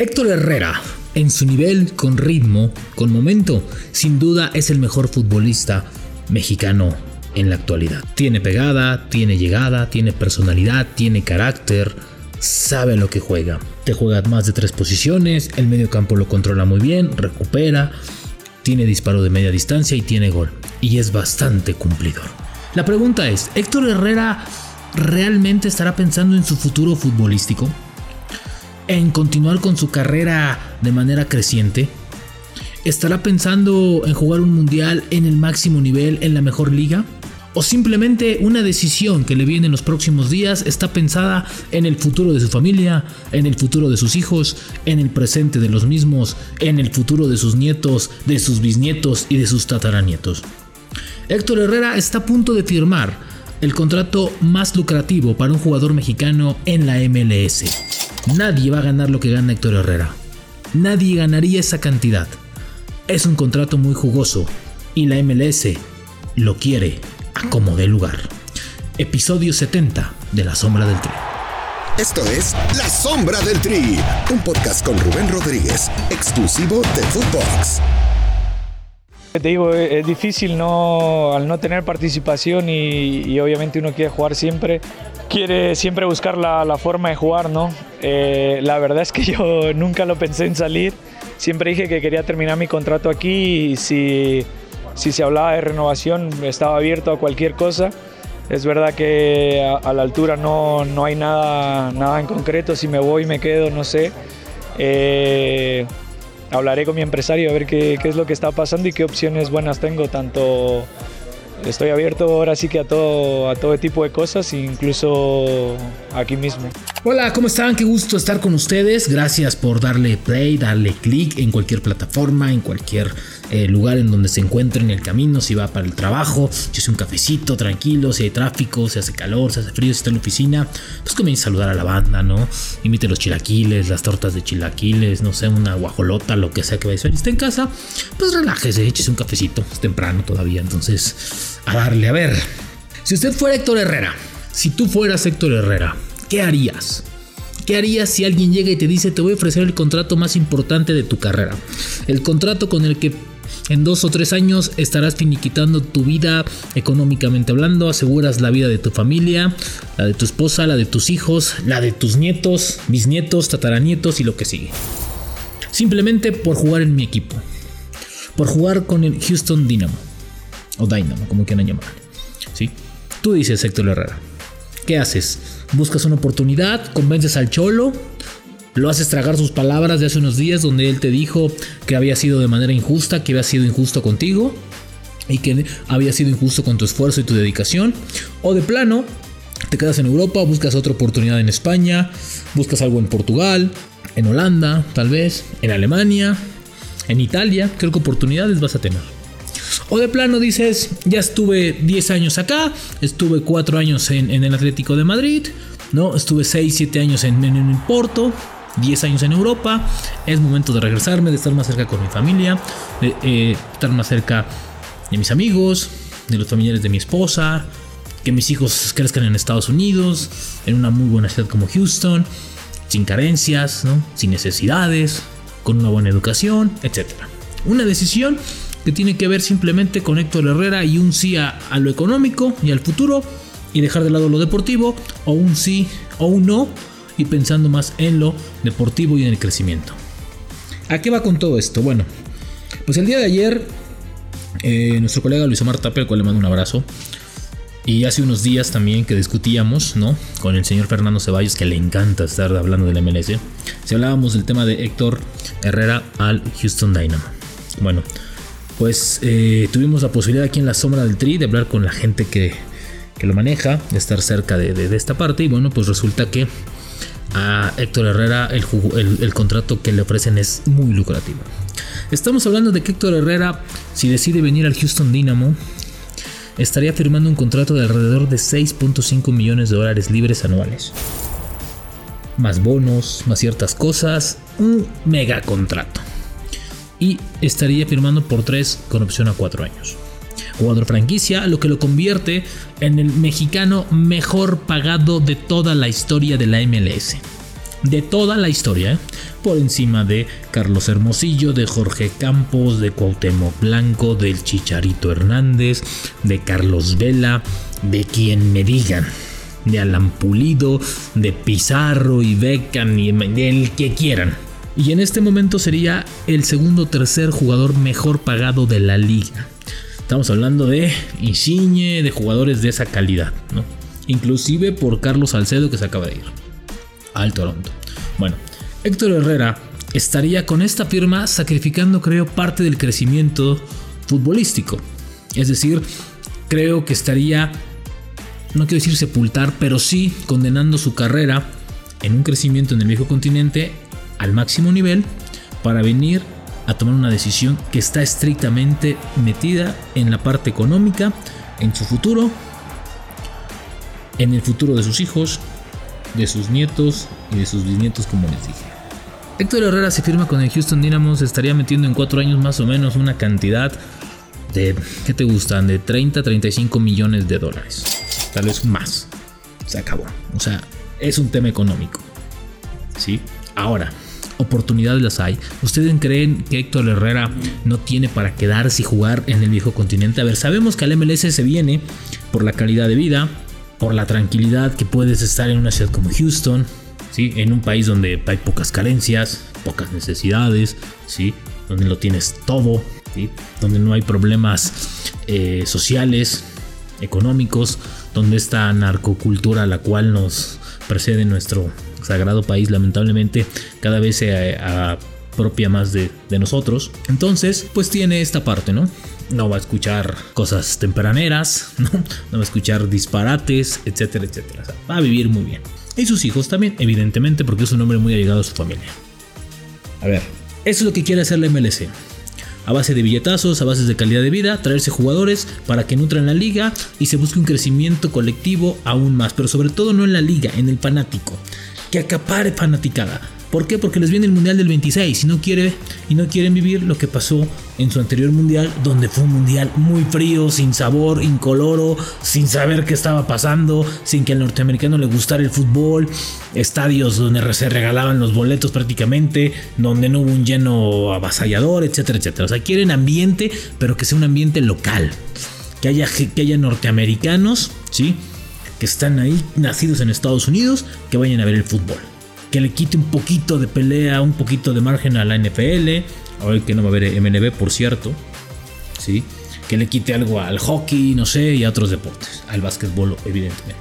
Héctor Herrera, en su nivel, con ritmo, con momento, sin duda es el mejor futbolista mexicano en la actualidad. Tiene pegada, tiene llegada, tiene personalidad, tiene carácter, sabe lo que juega. Te juega más de tres posiciones, el medio campo lo controla muy bien, recupera, tiene disparo de media distancia y tiene gol. Y es bastante cumplidor. La pregunta es, ¿Héctor Herrera realmente estará pensando en su futuro futbolístico? ¿En continuar con su carrera de manera creciente? ¿Estará pensando en jugar un mundial en el máximo nivel en la mejor liga? ¿O simplemente una decisión que le viene en los próximos días está pensada en el futuro de su familia, en el futuro de sus hijos, en el presente de los mismos, en el futuro de sus nietos, de sus bisnietos y de sus tataranietos? Héctor Herrera está a punto de firmar el contrato más lucrativo para un jugador mexicano en la MLS. Nadie va a ganar lo que gana Héctor Herrera. Nadie ganaría esa cantidad. Es un contrato muy jugoso y la MLS lo quiere a como de lugar. Episodio 70 de La Sombra del Tri. Esto es La Sombra del Tri, un podcast con Rubén Rodríguez, exclusivo de Footbox. Te digo, es difícil no, al no tener participación y, obviamente uno quiere jugar siempre, quiere siempre buscar la, forma de jugar, ¿no? Eh, la verdad es que yo nunca lo pensé en salir siempre dije que quería terminar mi contrato aquí y si, si se hablaba de renovación estaba abierto a cualquier cosa. Es verdad que a, la altura no, no, hay nada, nada en concreto, si me voy, me quedo, no sé. Eh, hablaré con mi empresario a ver qué, es lo que está pasando y qué opciones buenas tengo, tanto estoy abierto ahora sí que a todo, a todo tipo de cosas, incluso aquí mismo. Hola, ¿cómo están? Qué gusto estar con ustedes. Gracias por darle play, darle click en cualquier plataforma, en cualquier eh, lugar en donde se encuentre en el camino, si va para el trabajo, si hace un cafecito tranquilo, si hay tráfico, si hace calor, si hace frío, si está en la oficina, pues comienza a saludar a la banda, ¿no? Imite los chilaquiles, las tortas de chilaquiles, no sé, una guajolota, lo que sea que vaya a hacer. Y está en casa, pues relájese, échese un cafecito, es temprano todavía, entonces a darle, a ver. Si usted fuera Héctor Herrera, si tú fueras Héctor Herrera, ¿qué harías? ¿Qué harías si alguien llega y te dice te voy a ofrecer el contrato más importante de tu carrera? El contrato con el que en dos o tres años estarás finiquitando tu vida económicamente hablando, aseguras la vida de tu familia, la de tu esposa, la de tus hijos, la de tus nietos, bisnietos, tataranietos y lo que sigue. Simplemente por jugar en mi equipo. Por jugar con el Houston Dynamo. O Dynamo, como quieran llamarlo. ¿Sí? Tú dices, Héctor Herrera. ¿Qué haces? ¿Buscas una oportunidad? ¿Convences al cholo? Lo haces tragar sus palabras de hace unos días donde él te dijo que había sido de manera injusta, que había sido injusto contigo y que había sido injusto con tu esfuerzo y tu dedicación. O de plano, te quedas en Europa, buscas otra oportunidad en España, buscas algo en Portugal, en Holanda, tal vez, en Alemania, en Italia. Creo que oportunidades vas a tener. O de plano dices, ya estuve 10 años acá, estuve 4 años en, el Atlético de Madrid, ¿no? Estuve 6, 7 años en, en, en Porto, 10 años en Europa, es momento de regresarme, de estar más cerca con mi familia, de eh, estar más cerca de mis amigos, de los familiares de mi esposa, que mis hijos crezcan en Estados Unidos, en una muy buena ciudad como Houston, sin carencias, sin necesidades, con una buena educación, etc. Una decisión que tiene que ver simplemente con Héctor Herrera y un sí a, a lo económico y al futuro y dejar de lado lo deportivo, o un sí o un no y pensando más en lo deportivo y en el crecimiento. ¿A qué va con todo esto? Bueno, pues el día de ayer, eh, nuestro colega Luis Omar Tapia, al cual le mando un abrazo, y hace unos días también que discutíamos, ¿no? Con el señor Fernando Ceballos, que le encanta estar hablando del MLS, si hablábamos del tema de Héctor Herrera al Houston Dynamo. Bueno, pues eh, tuvimos la posibilidad aquí en la sombra del tri de hablar con la gente que, que lo maneja, de estar cerca de, de, esta parte, y bueno, pues resulta que a Héctor Herrera el, contrato que le ofrecen es muy lucrativo. Estamos hablando de que Héctor Herrera, si decide venir al Houston Dynamo, estaría firmando un contrato de alrededor de 6.5 millones de dólares libres anuales. Más bonos, más ciertas cosas, un mega contrato. Y estaría firmando por 3 con opción a 4 años jugador franquicia, lo que lo convierte en el mexicano mejor pagado de toda la historia de la MLS. de toda la historia, ¿eh? por encima de Carlos Hermosillo, de Jorge Campos, de Cuauhtémoc Blanco, del Chicharito Hernández, de Carlos Vela, de quien me digan, de Alan Pulido, de Pizarro y Beckham y el que quieran. Y en este momento sería el segundo o tercer jugador mejor pagado de la liga. Estamos hablando de Insigne, de jugadores de esa calidad, ¿no? Inclusive por Carlos Salcedo que se acaba de ir al Toronto. Bueno, Héctor Herrera estaría con esta firma sacrificando, creo, parte del crecimiento futbolístico. Es decir, creo que estaría, no quiero decir sepultar, pero sí condenando su carrera en un crecimiento en el viejo continente al máximo nivel para venir a tomar una decisión que está estrictamente metida en la parte económica, en su futuro, en el futuro de sus hijos, de sus nietos y de sus bisnietos, como les dije. Héctor Herrera se firma con el Houston Dynamo, estaría metiendo en cuatro años más o menos una cantidad de, ¿qué te gustan? De 30 a 35 millones de dólares. Tal vez más. Se acabó. O sea, es un tema económico. ¿Sí? Ahora, oportunidades las hay. ¿Ustedes creen que Héctor Herrera no tiene para quedarse y jugar en el viejo continente? A ver, sabemos que al MLS se viene por la calidad de vida, por la tranquilidad que puedes estar en una ciudad como Houston, ¿sí? en un país donde hay pocas carencias, pocas necesidades, ¿sí? donde lo tienes todo, ¿sí? donde no hay problemas eh, sociales, económicos, donde esta narcocultura a la cual nos precede nuestro sagrado país lamentablemente cada vez se apropia más de, nosotros. Entonces, pues tiene esta parte, ¿no? No va a escuchar cosas tempraneras, ¿no? no va a escuchar disparates, etcétera, etcétera. va a vivir muy bien. Y sus hijos también, evidentemente, porque es un hombre muy allegado a su familia. A ver, eso es lo que quiere hacer la MLC a base de billetazos, a base de calidad de vida, traerse jugadores para que nutran la liga y se busque un crecimiento colectivo aún más, pero sobre todo no en la liga, en el fanático que acapare fanaticada. ¿Por qué? Porque les viene el Mundial del 26 y no, quiere, y no quieren vivir lo que pasó en su anterior Mundial, donde fue un Mundial muy frío, sin sabor, incoloro, sin saber qué estaba pasando, sin que al norteamericano le gustara el fútbol, estadios donde se regalaban los boletos prácticamente, donde no hubo un lleno avasallador, etcétera, etcétera. O sea, quieren ambiente, pero que sea un ambiente local, que haya, que haya norteamericanos, ¿sí? Que están ahí, nacidos en Estados Unidos, que vayan a ver el fútbol. Que le quite un poquito de pelea, un poquito de margen a la NFL. Ahora que no va a haber MNB, por cierto. ¿Sí? Que le quite algo al hockey, no sé, y a otros deportes. Al básquetbol, evidentemente.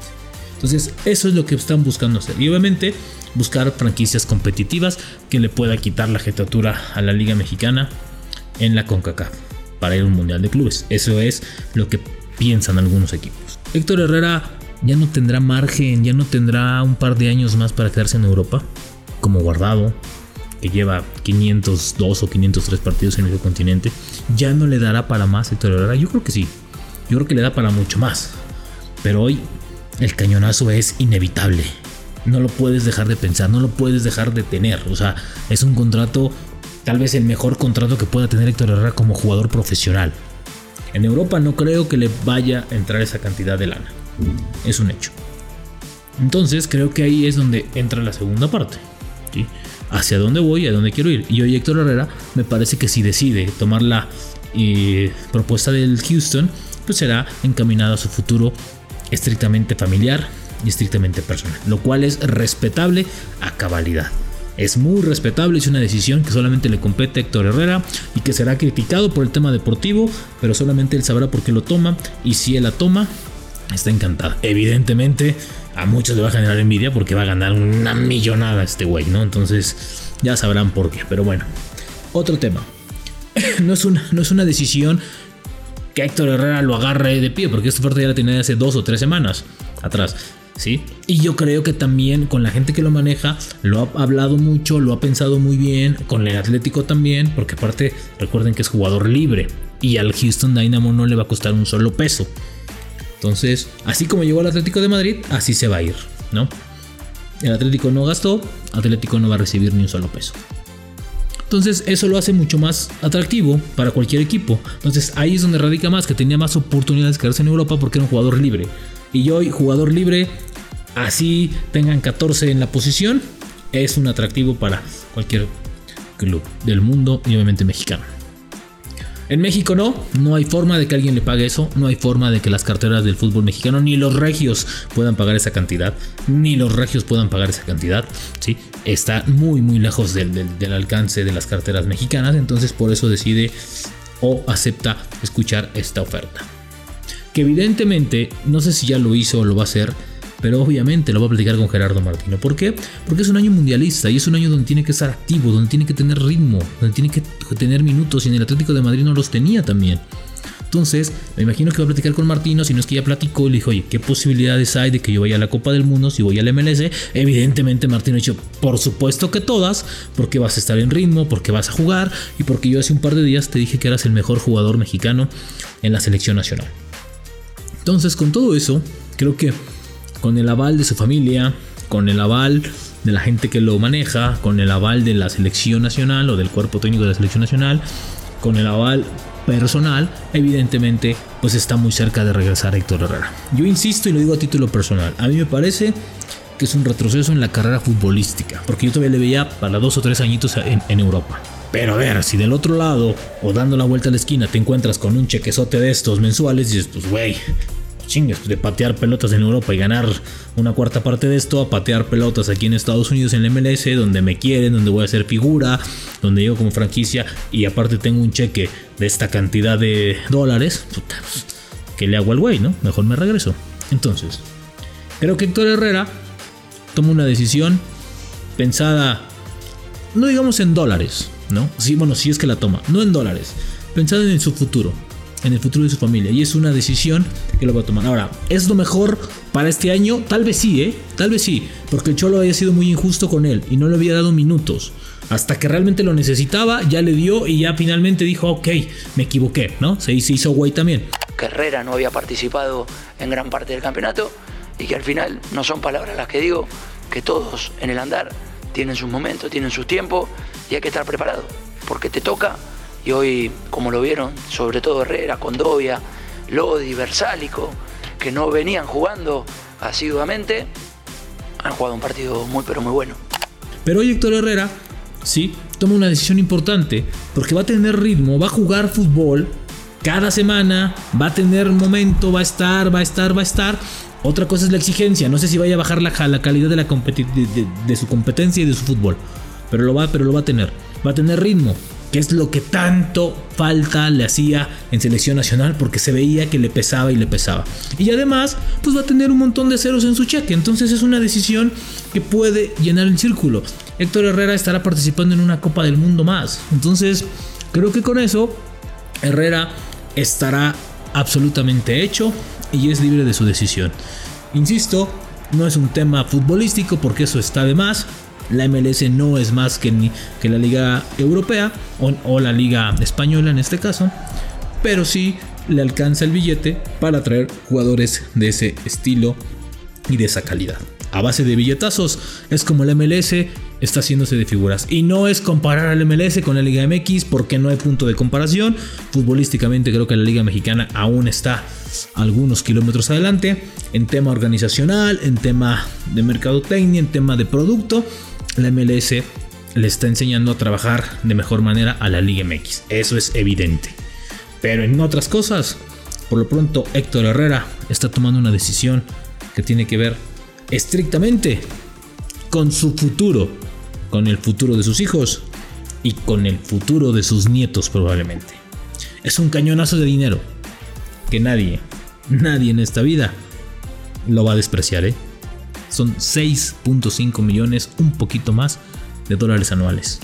Entonces, eso es lo que están buscando hacer. Y obviamente, buscar franquicias competitivas que le pueda quitar la jetatura a la Liga Mexicana en la CONCACAF para ir a un Mundial de Clubes. Eso es lo que piensan algunos equipos. Héctor Herrera ya no tendrá margen, ya no tendrá un par de años más para quedarse en Europa, como guardado, que lleva 502 o 503 partidos en el continente, ya no le dará para más Héctor Herrera. Yo creo que sí, yo creo que le da para mucho más. Pero hoy el cañonazo es inevitable. No lo puedes dejar de pensar, no lo puedes dejar de tener. O sea, es un contrato, tal vez el mejor contrato que pueda tener Héctor Herrera como jugador profesional. En Europa no creo que le vaya a entrar esa cantidad de lana. Es un hecho. Entonces creo que ahí es donde entra la segunda parte. Hacia dónde voy, a dónde quiero ir. Y hoy Héctor Herrera me parece que si decide tomar la eh, propuesta del Houston, pues será encaminado a su futuro estrictamente familiar y estrictamente personal. Lo cual es respetable a cabalidad. Es muy respetable, es una decisión que solamente le compete a Héctor Herrera y que será criticado por el tema deportivo, pero solamente él sabrá por qué lo toma y si él la toma, está encantada. Evidentemente, a muchos le va a generar envidia porque va a ganar una millonada este güey, ¿no? Entonces, ya sabrán por qué. Pero bueno, otro tema. no, es una, no es una decisión que Héctor Herrera lo agarre de pie, porque esta oferta ya la tenía hace dos o tres semanas atrás. ¿Sí? Y yo creo que también con la gente que lo maneja, lo ha hablado mucho, lo ha pensado muy bien, con el Atlético también, porque aparte recuerden que es jugador libre y al Houston Dynamo no le va a costar un solo peso. Entonces, así como llegó al Atlético de Madrid, así se va a ir, ¿no? El Atlético no gastó, Atlético no va a recibir ni un solo peso. Entonces eso lo hace mucho más atractivo para cualquier equipo. Entonces ahí es donde radica más, que tenía más oportunidades de quedarse en Europa porque era un jugador libre. Y hoy, jugador libre, así tengan 14 en la posición, es un atractivo para cualquier club del mundo y obviamente mexicano. En México no, no hay forma de que alguien le pague eso, no hay forma de que las carteras del fútbol mexicano ni los regios puedan pagar esa cantidad, ni los regios puedan pagar esa cantidad, ¿sí? Está muy muy lejos del, del alcance de las carteras mexicanas, entonces por eso decide o acepta escuchar esta oferta. Que evidentemente, no sé si ya lo hizo o lo va a hacer, pero obviamente lo va a platicar con Gerardo Martino. ¿Por qué? Porque es un año mundialista y es un año donde tiene que estar activo, donde tiene que tener ritmo, donde tiene que tener minutos y en el Atlético de Madrid no los tenía también. Entonces, me imagino que va a platicar con Martino, si no es que ya platicó y le dijo, oye, ¿qué posibilidades hay de que yo vaya a la Copa del Mundo si voy al MLS? Evidentemente Martino ha dicho, por supuesto que todas, porque vas a estar en ritmo, porque vas a jugar y porque yo hace un par de días te dije que eras el mejor jugador mexicano en la selección nacional. Entonces, con todo eso, creo que con el aval de su familia, con el aval de la gente que lo maneja, con el aval de la selección nacional o del cuerpo técnico de la selección nacional, con el aval personal, evidentemente, pues está muy cerca de regresar a Héctor Herrera. Yo insisto y lo digo a título personal, a mí me parece que es un retroceso en la carrera futbolística, porque yo todavía le veía para dos o tres añitos en, Europa. Pero a ver, si del otro lado o dando la vuelta a la esquina te encuentras con un chequezote de estos mensuales, dices, pues güey, chingues, de patear pelotas en Europa y ganar una cuarta parte de esto a patear pelotas aquí en Estados Unidos en el MLS, donde me quieren, donde voy a ser figura, donde yo como franquicia y aparte tengo un cheque de esta cantidad de dólares, puta, pues, ¿qué le hago al güey, no? Mejor me regreso. Entonces, creo que Héctor Herrera toma una decisión pensada, no digamos en dólares, ¿no? Sí, bueno, sí es que la toma, no en dólares, pensada en su futuro en el futuro de su familia. Y es una decisión que lo tomar. Ahora, ¿es lo mejor para este año? Tal vez sí, ¿eh? Tal vez sí. Porque el Cholo había sido muy injusto con él y no le había dado minutos. Hasta que realmente lo necesitaba, ya le dio y ya finalmente dijo, ok, me equivoqué, ¿no? Se hizo güey también. Que Herrera no había participado en gran parte del campeonato y que al final no son palabras las que digo, que todos en el andar tienen sus momentos, tienen sus tiempos y hay que estar preparado. Porque te toca y hoy, como lo vieron, sobre todo Herrera, Condovia, Lodi, Versálico, que no venían jugando asiduamente, han jugado un partido muy pero muy bueno. Pero hoy Héctor Herrera, sí, toma una decisión importante porque va a tener ritmo, va a jugar fútbol cada semana, va a tener momento, va a estar, va a estar, va a estar. Otra cosa es la exigencia, no sé si vaya a bajar la, la calidad de, la de, de su competencia y de su fútbol, pero lo va, pero lo va a tener. Va a tener ritmo, que es lo que tanto falta le hacía en selección nacional porque se veía que le pesaba y le pesaba. Y además, pues va a tener un montón de ceros en su cheque, entonces es una decisión que puede llenar el círculo. Héctor Herrera estará participando en una Copa del Mundo más, entonces creo que con eso Herrera estará absolutamente hecho y es libre de su decisión. Insisto, no es un tema futbolístico porque eso está de más, la MLS no es más que, la liga europea o, la liga española en este caso, pero sí le alcanza el billete para traer jugadores de ese estilo y de esa calidad. A base de billetazos es como la MLS está haciéndose de figuras. Y no es comparar al MLS con la Liga MX porque no hay punto de comparación. Futbolísticamente creo que la Liga Mexicana aún está algunos kilómetros adelante en tema organizacional, en tema de mercadotecnia, en tema de producto la MLS le está enseñando a trabajar de mejor manera a la Liga MX. Eso es evidente. Pero en otras cosas, por lo pronto Héctor Herrera está tomando una decisión que tiene que ver estrictamente con su futuro, con el futuro de sus hijos y con el futuro de sus nietos probablemente. Es un cañonazo de dinero que nadie, nadie en esta vida lo va a despreciar, ¿eh? Son 6.5 millones, un poquito más de dólares anuales.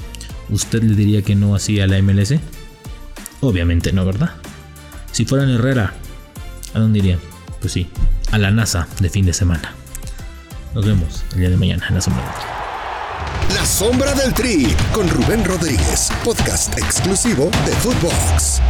¿Usted le diría que no hacía la MLS? Obviamente no, ¿verdad? Si fueran Herrera, ¿a dónde irían? Pues sí, a la NASA de fin de semana. Nos vemos el día de mañana en la sombra del Tri. La sombra del Tri con Rubén Rodríguez, podcast exclusivo de Footbox.